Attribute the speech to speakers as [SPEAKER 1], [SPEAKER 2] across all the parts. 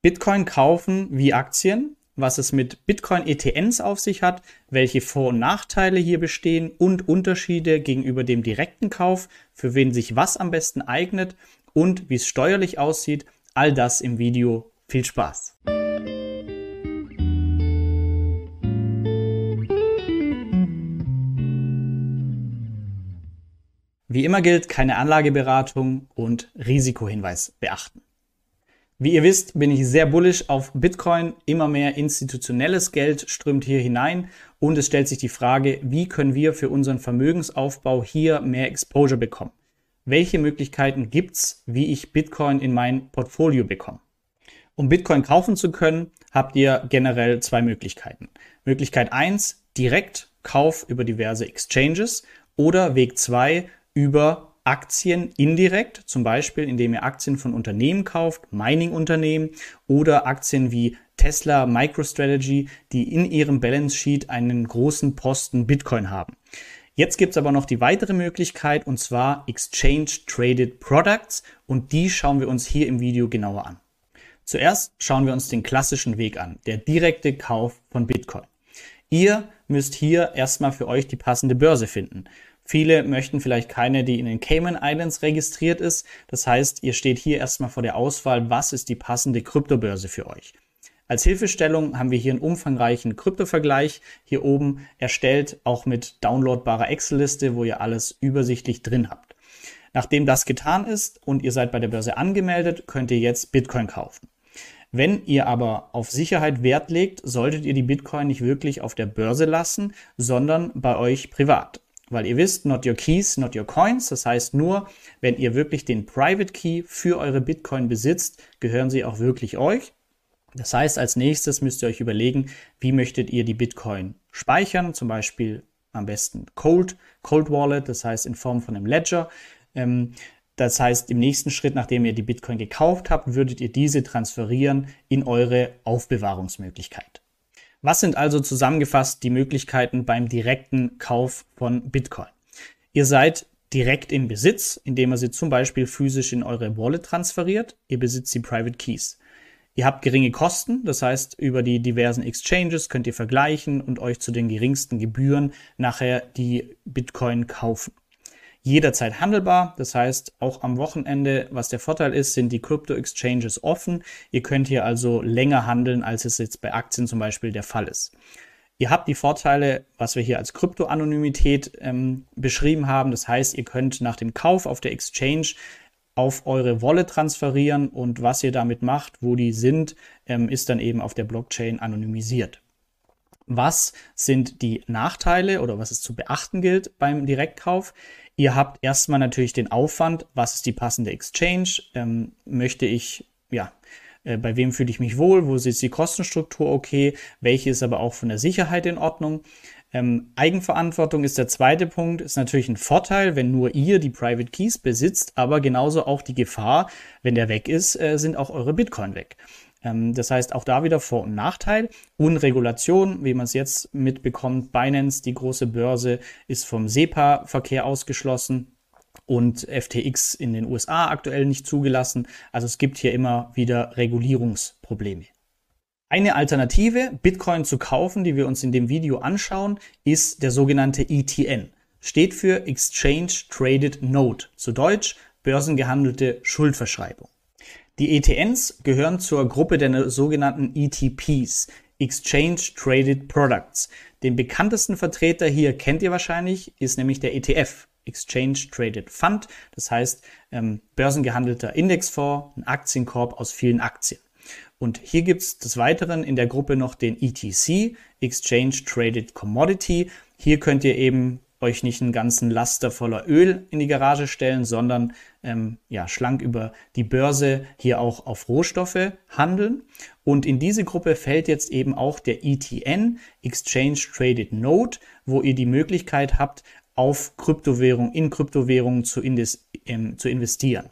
[SPEAKER 1] Bitcoin kaufen wie Aktien, was es mit Bitcoin-ETNs auf sich hat, welche Vor- und Nachteile hier bestehen und Unterschiede gegenüber dem direkten Kauf, für wen sich was am besten eignet und wie es steuerlich aussieht. All das im Video. Viel Spaß! Wie immer gilt, keine Anlageberatung und Risikohinweis beachten. Wie ihr wisst, bin ich sehr bullish auf Bitcoin. Immer mehr institutionelles Geld strömt hier hinein und es stellt sich die Frage, wie können wir für unseren Vermögensaufbau hier mehr Exposure bekommen? Welche Möglichkeiten gibt's, wie ich Bitcoin in mein Portfolio bekomme? Um Bitcoin kaufen zu können, habt ihr generell zwei Möglichkeiten. Möglichkeit eins direkt Kauf über diverse Exchanges oder Weg zwei über Aktien indirekt, zum Beispiel indem ihr Aktien von Unternehmen kauft, Mining-Unternehmen oder Aktien wie Tesla, MicroStrategy, die in ihrem Balance Sheet einen großen Posten Bitcoin haben. Jetzt gibt es aber noch die weitere Möglichkeit und zwar Exchange Traded Products und die schauen wir uns hier im Video genauer an. Zuerst schauen wir uns den klassischen Weg an, der direkte Kauf von Bitcoin. Ihr müsst hier erstmal für euch die passende Börse finden. Viele möchten vielleicht keine, die in den Cayman Islands registriert ist. Das heißt, ihr steht hier erstmal vor der Auswahl, was ist die passende Kryptobörse für euch. Als Hilfestellung haben wir hier einen umfangreichen Kryptovergleich hier oben erstellt, auch mit downloadbarer Excel-Liste, wo ihr alles übersichtlich drin habt. Nachdem das getan ist und ihr seid bei der Börse angemeldet, könnt ihr jetzt Bitcoin kaufen. Wenn ihr aber auf Sicherheit Wert legt, solltet ihr die Bitcoin nicht wirklich auf der Börse lassen, sondern bei euch privat. Weil ihr wisst, not your keys, not your coins. Das heißt nur, wenn ihr wirklich den Private Key für eure Bitcoin besitzt, gehören sie auch wirklich euch. Das heißt, als nächstes müsst ihr euch überlegen, wie möchtet ihr die Bitcoin speichern? Zum Beispiel am besten Cold, Cold Wallet, das heißt in Form von einem Ledger. Ähm, das heißt, im nächsten Schritt, nachdem ihr die Bitcoin gekauft habt, würdet ihr diese transferieren in eure Aufbewahrungsmöglichkeit. Was sind also zusammengefasst die Möglichkeiten beim direkten Kauf von Bitcoin? Ihr seid direkt im Besitz, indem ihr sie zum Beispiel physisch in eure Wallet transferiert. Ihr besitzt die Private Keys. Ihr habt geringe Kosten, das heißt, über die diversen Exchanges könnt ihr vergleichen und euch zu den geringsten Gebühren nachher die Bitcoin kaufen jederzeit handelbar. Das heißt, auch am Wochenende, was der Vorteil ist, sind die Crypto-Exchanges offen. Ihr könnt hier also länger handeln, als es jetzt bei Aktien zum Beispiel der Fall ist. Ihr habt die Vorteile, was wir hier als Krypto-Anonymität ähm, beschrieben haben. Das heißt, ihr könnt nach dem Kauf auf der Exchange auf eure Wallet transferieren und was ihr damit macht, wo die sind, ähm, ist dann eben auf der Blockchain anonymisiert. Was sind die Nachteile oder was es zu beachten gilt beim Direktkauf? Ihr habt erstmal natürlich den Aufwand, was ist die passende Exchange? Ähm, möchte ich, ja, äh, bei wem fühle ich mich wohl? Wo ist die Kostenstruktur okay? Welche ist aber auch von der Sicherheit in Ordnung? Ähm, Eigenverantwortung ist der zweite Punkt, ist natürlich ein Vorteil, wenn nur ihr die Private Keys besitzt, aber genauso auch die Gefahr, wenn der weg ist, äh, sind auch eure Bitcoin weg. Ähm, das heißt, auch da wieder Vor- und Nachteil. Unregulation, wie man es jetzt mitbekommt, Binance, die große Börse, ist vom SEPA-Verkehr ausgeschlossen und FTX in den USA aktuell nicht zugelassen. Also es gibt hier immer wieder Regulierungsprobleme. Eine Alternative, Bitcoin zu kaufen, die wir uns in dem Video anschauen, ist der sogenannte ETN. Steht für Exchange Traded Note, zu Deutsch börsengehandelte Schuldverschreibung. Die ETNs gehören zur Gruppe der sogenannten ETPs, Exchange Traded Products. Den bekanntesten Vertreter hier kennt ihr wahrscheinlich, ist nämlich der ETF, Exchange Traded Fund, das heißt ähm, börsengehandelter Indexfonds, ein Aktienkorb aus vielen Aktien. Und hier gibt's des Weiteren in der Gruppe noch den ETC, Exchange Traded Commodity. Hier könnt ihr eben euch nicht einen ganzen Laster voller Öl in die Garage stellen, sondern ähm, ja, schlank über die Börse hier auch auf Rohstoffe handeln. Und in diese Gruppe fällt jetzt eben auch der ETN, Exchange Traded Note, wo ihr die Möglichkeit habt, auf Kryptowährung, in Kryptowährungen zu, ähm, zu investieren.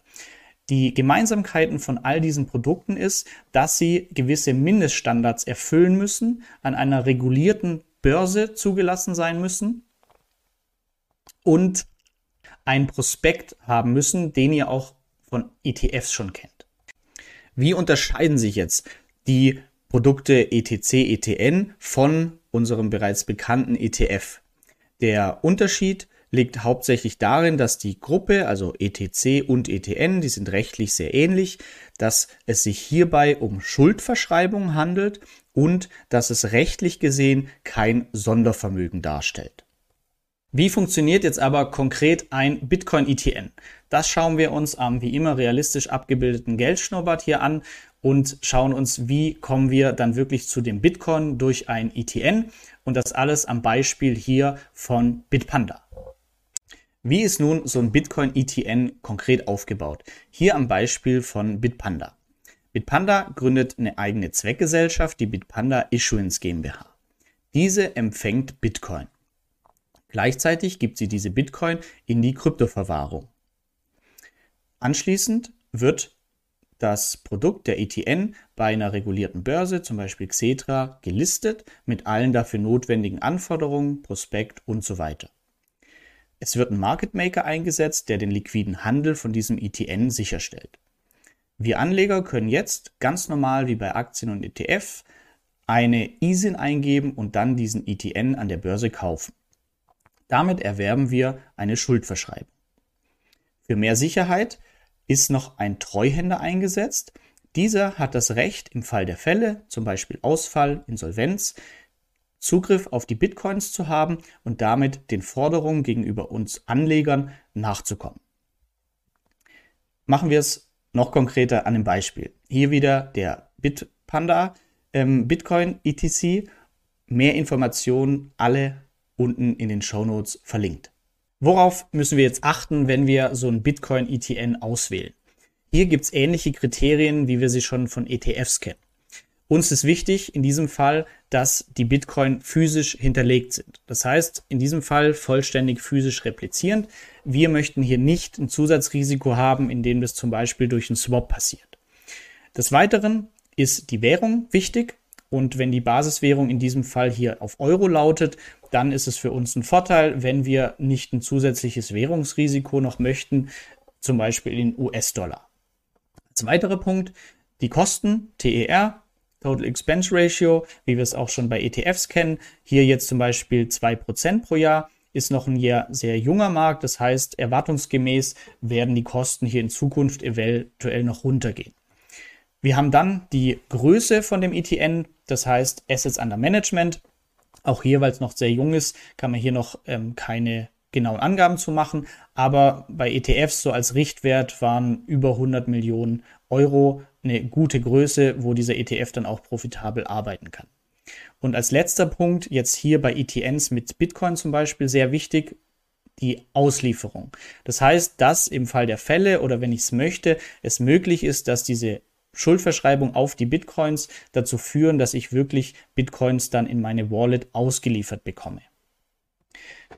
[SPEAKER 1] Die Gemeinsamkeiten von all diesen Produkten ist, dass sie gewisse Mindeststandards erfüllen müssen, an einer regulierten Börse zugelassen sein müssen und ein Prospekt haben müssen, den ihr auch von ETFs schon kennt. Wie unterscheiden sich jetzt die Produkte ETC, ETN von unserem bereits bekannten ETF? Der Unterschied liegt hauptsächlich darin, dass die Gruppe, also ETC und ETN, die sind rechtlich sehr ähnlich, dass es sich hierbei um Schuldverschreibungen handelt und dass es rechtlich gesehen kein Sondervermögen darstellt. Wie funktioniert jetzt aber konkret ein Bitcoin ETN? Das schauen wir uns am wie immer realistisch abgebildeten Geldschnurrbart hier an und schauen uns, wie kommen wir dann wirklich zu dem Bitcoin durch ein ETN und das alles am Beispiel hier von Bitpanda. Wie ist nun so ein Bitcoin ETN konkret aufgebaut? Hier am Beispiel von Bitpanda. Bitpanda gründet eine eigene Zweckgesellschaft, die Bitpanda Issuance GmbH. Diese empfängt Bitcoin. Gleichzeitig gibt sie diese Bitcoin in die Kryptoverwahrung. Anschließend wird das Produkt der ETN bei einer regulierten Börse, zum Beispiel Xetra, gelistet mit allen dafür notwendigen Anforderungen, Prospekt und so weiter. Es wird ein Market Maker eingesetzt, der den liquiden Handel von diesem ETN sicherstellt. Wir Anleger können jetzt ganz normal wie bei Aktien und ETF eine ISIN eingeben und dann diesen ETN an der Börse kaufen. Damit erwerben wir eine Schuldverschreibung. Für mehr Sicherheit ist noch ein Treuhänder eingesetzt. Dieser hat das Recht, im Fall der Fälle, zum Beispiel Ausfall, Insolvenz, Zugriff auf die Bitcoins zu haben und damit den Forderungen gegenüber uns Anlegern nachzukommen. Machen wir es noch konkreter an einem Beispiel. Hier wieder der Bitpanda ähm, Bitcoin ETC. Mehr Informationen alle unten in den Show Notes verlinkt. Worauf müssen wir jetzt achten, wenn wir so ein Bitcoin ETN auswählen? Hier gibt es ähnliche Kriterien, wie wir sie schon von ETFs kennen. Uns ist wichtig in diesem Fall, dass die Bitcoin physisch hinterlegt sind. Das heißt, in diesem Fall vollständig physisch replizierend. Wir möchten hier nicht ein Zusatzrisiko haben, indem das zum Beispiel durch einen Swap passiert. Des Weiteren ist die Währung wichtig. Und wenn die Basiswährung in diesem Fall hier auf Euro lautet, dann ist es für uns ein Vorteil, wenn wir nicht ein zusätzliches Währungsrisiko noch möchten, zum Beispiel in US-Dollar. Als Punkt die Kosten, TER, Total Expense Ratio, wie wir es auch schon bei ETFs kennen. Hier jetzt zum Beispiel 2% pro Jahr ist noch ein sehr junger Markt. Das heißt, erwartungsgemäß werden die Kosten hier in Zukunft eventuell noch runtergehen. Wir haben dann die Größe von dem ETN, das heißt Assets under Management. Auch hier, weil es noch sehr jung ist, kann man hier noch ähm, keine genauen Angaben zu machen. Aber bei ETFs so als Richtwert waren über 100 Millionen Euro eine gute Größe, wo dieser ETF dann auch profitabel arbeiten kann. Und als letzter Punkt, jetzt hier bei ETNs mit Bitcoin zum Beispiel, sehr wichtig, die Auslieferung. Das heißt, dass im Fall der Fälle oder wenn ich es möchte, es möglich ist, dass diese Schuldverschreibung auf die Bitcoins dazu führen, dass ich wirklich Bitcoins dann in meine Wallet ausgeliefert bekomme.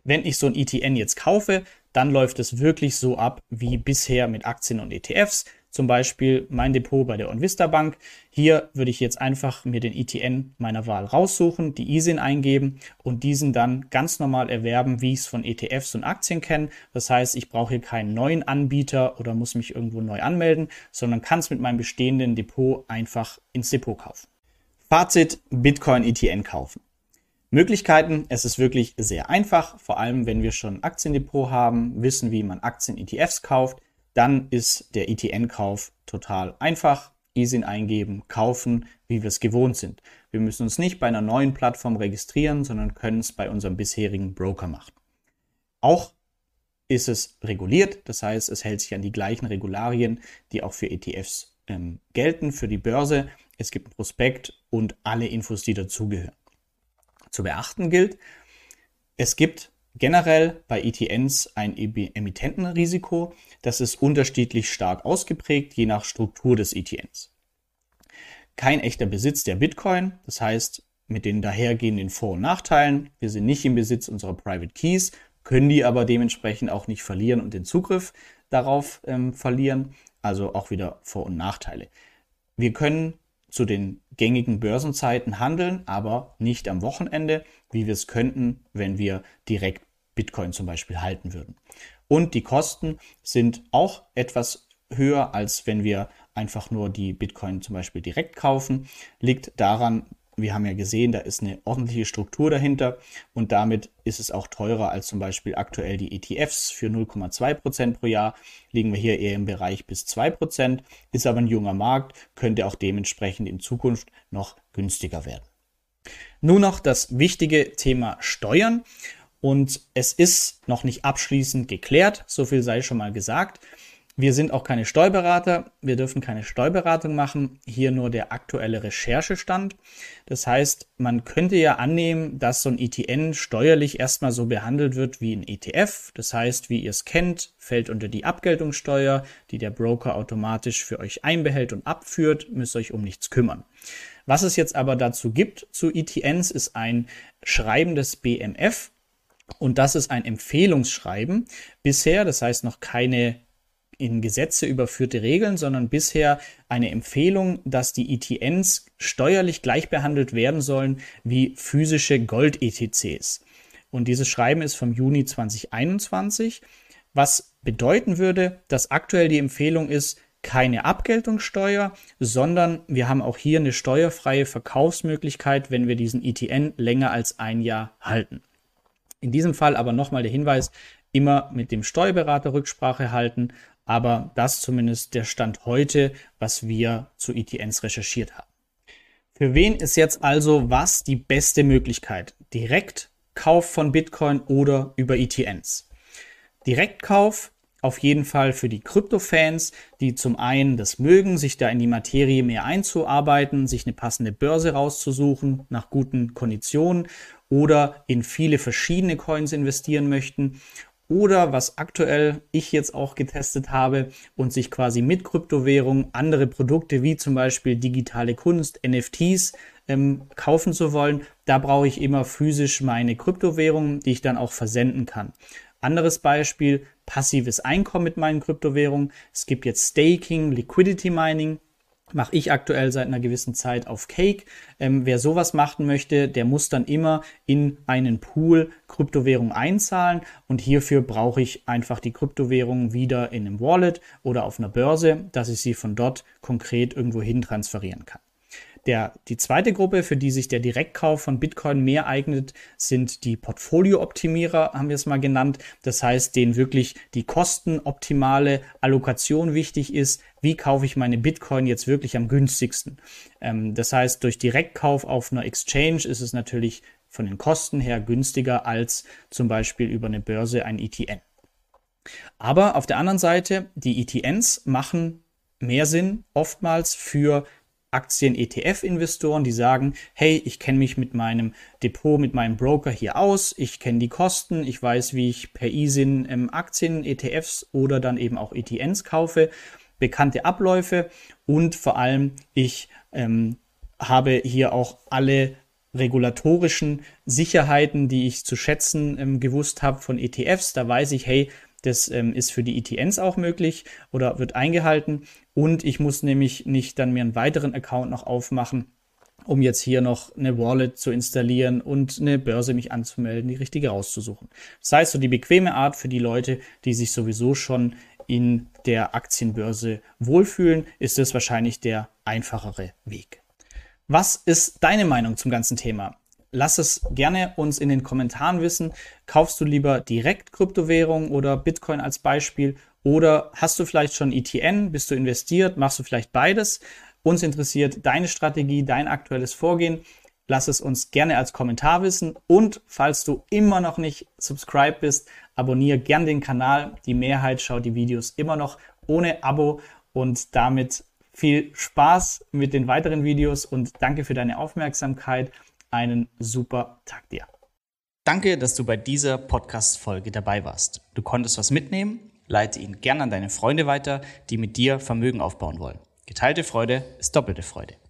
[SPEAKER 1] Wenn ich so ein ETN jetzt kaufe, dann läuft es wirklich so ab wie bisher mit Aktien und ETFs zum Beispiel mein Depot bei der OnVista Bank. Hier würde ich jetzt einfach mir den ETN meiner Wahl raussuchen, die ISIN eingeben und diesen dann ganz normal erwerben, wie ich es von ETFs und Aktien kenne. Das heißt, ich brauche hier keinen neuen Anbieter oder muss mich irgendwo neu anmelden, sondern kann es mit meinem bestehenden Depot einfach ins Depot kaufen. Fazit, Bitcoin ETN kaufen. Möglichkeiten, es ist wirklich sehr einfach, vor allem wenn wir schon ein Aktiendepot haben, wissen, wie man Aktien-ETFs kauft dann ist der ETN-Kauf total einfach. ISIN eingeben, kaufen, wie wir es gewohnt sind. Wir müssen uns nicht bei einer neuen Plattform registrieren, sondern können es bei unserem bisherigen Broker machen. Auch ist es reguliert, das heißt, es hält sich an die gleichen Regularien, die auch für ETFs ähm, gelten, für die Börse. Es gibt ein Prospekt und alle Infos, die dazugehören. Zu beachten gilt, es gibt generell bei ETNs ein Emittentenrisiko. Das ist unterschiedlich stark ausgeprägt, je nach Struktur des ETNs. Kein echter Besitz der Bitcoin, das heißt mit den dahergehenden Vor- und Nachteilen. Wir sind nicht im Besitz unserer Private Keys, können die aber dementsprechend auch nicht verlieren und den Zugriff darauf ähm, verlieren. Also auch wieder Vor- und Nachteile. Wir können zu den gängigen Börsenzeiten handeln, aber nicht am Wochenende, wie wir es könnten, wenn wir direkt Bitcoin zum Beispiel halten würden. Und die Kosten sind auch etwas höher, als wenn wir einfach nur die Bitcoin zum Beispiel direkt kaufen. Liegt daran, wir haben ja gesehen, da ist eine ordentliche Struktur dahinter und damit ist es auch teurer als zum Beispiel aktuell die ETFs für 0,2 Prozent pro Jahr. Liegen wir hier eher im Bereich bis 2 Prozent, ist aber ein junger Markt, könnte auch dementsprechend in Zukunft noch günstiger werden. Nun noch das wichtige Thema Steuern. Und es ist noch nicht abschließend geklärt, so viel sei schon mal gesagt. Wir sind auch keine Steuerberater, wir dürfen keine Steuerberatung machen, hier nur der aktuelle Recherchestand. Das heißt, man könnte ja annehmen, dass so ein ETN steuerlich erstmal so behandelt wird wie ein ETF. Das heißt, wie ihr es kennt, fällt unter die Abgeltungssteuer, die der Broker automatisch für euch einbehält und abführt, müsst euch um nichts kümmern. Was es jetzt aber dazu gibt zu ETNs, ist ein Schreiben des BMF. Und das ist ein Empfehlungsschreiben. Bisher, das heißt noch keine in Gesetze überführte Regeln, sondern bisher eine Empfehlung, dass die ETNs steuerlich gleich behandelt werden sollen wie physische Gold-ETCs. Und dieses Schreiben ist vom Juni 2021, was bedeuten würde, dass aktuell die Empfehlung ist, keine Abgeltungssteuer, sondern wir haben auch hier eine steuerfreie Verkaufsmöglichkeit, wenn wir diesen ETN länger als ein Jahr halten. In diesem Fall aber nochmal der Hinweis, immer mit dem Steuerberater Rücksprache halten, aber das zumindest der Stand heute, was wir zu ETNs recherchiert haben. Für wen ist jetzt also was die beste Möglichkeit? Direktkauf von Bitcoin oder über ETNs? Direktkauf auf jeden Fall für die Krypto-Fans, die zum einen das mögen, sich da in die Materie mehr einzuarbeiten, sich eine passende Börse rauszusuchen nach guten Konditionen oder in viele verschiedene Coins investieren möchten oder was aktuell ich jetzt auch getestet habe und sich quasi mit Kryptowährung andere Produkte wie zum Beispiel digitale Kunst, NFTs ähm, kaufen zu wollen, da brauche ich immer physisch meine Kryptowährung, die ich dann auch versenden kann. Anderes Beispiel, passives Einkommen mit meinen Kryptowährungen. Es gibt jetzt Staking, Liquidity Mining mache ich aktuell seit einer gewissen Zeit auf Cake. Ähm, wer sowas machen möchte, der muss dann immer in einen Pool Kryptowährung einzahlen und hierfür brauche ich einfach die Kryptowährung wieder in einem Wallet oder auf einer Börse, dass ich sie von dort konkret irgendwo hin transferieren kann. Der, die zweite Gruppe, für die sich der Direktkauf von Bitcoin mehr eignet, sind die Portfolio-Optimierer, haben wir es mal genannt. Das heißt, denen wirklich die kostenoptimale Allokation wichtig ist. Wie kaufe ich meine Bitcoin jetzt wirklich am günstigsten? Ähm, das heißt, durch Direktkauf auf einer Exchange ist es natürlich von den Kosten her günstiger als zum Beispiel über eine Börse ein ETN. Aber auf der anderen Seite, die ETNs machen mehr Sinn oftmals für Aktien-ETF-Investoren, die sagen, hey, ich kenne mich mit meinem Depot, mit meinem Broker hier aus, ich kenne die Kosten, ich weiß, wie ich per eSIN ähm, Aktien, ETFs oder dann eben auch ETNs kaufe, bekannte Abläufe und vor allem ich ähm, habe hier auch alle regulatorischen Sicherheiten, die ich zu schätzen ähm, gewusst habe von ETFs. Da weiß ich, hey, das ähm, ist für die ETNs auch möglich oder wird eingehalten. Und ich muss nämlich nicht dann mir einen weiteren Account noch aufmachen, um jetzt hier noch eine Wallet zu installieren und eine Börse mich anzumelden, die richtige rauszusuchen. Das heißt, so die bequeme Art für die Leute, die sich sowieso schon in der Aktienbörse wohlfühlen, ist es wahrscheinlich der einfachere Weg. Was ist deine Meinung zum ganzen Thema? Lass es gerne uns in den Kommentaren wissen. Kaufst du lieber direkt Kryptowährung oder Bitcoin als Beispiel? Oder hast du vielleicht schon ETN? Bist du investiert? Machst du vielleicht beides? Uns interessiert deine Strategie, dein aktuelles Vorgehen. Lass es uns gerne als Kommentar wissen. Und falls du immer noch nicht subscribed bist, abonniere gern den Kanal. Die Mehrheit schaut die Videos immer noch ohne Abo. Und damit viel Spaß mit den weiteren Videos und danke für deine Aufmerksamkeit einen super Tag dir.
[SPEAKER 2] Danke, dass du bei dieser Podcast-Folge dabei warst. Du konntest was mitnehmen, leite ihn gern an deine Freunde weiter, die mit dir Vermögen aufbauen wollen. Geteilte Freude ist doppelte Freude.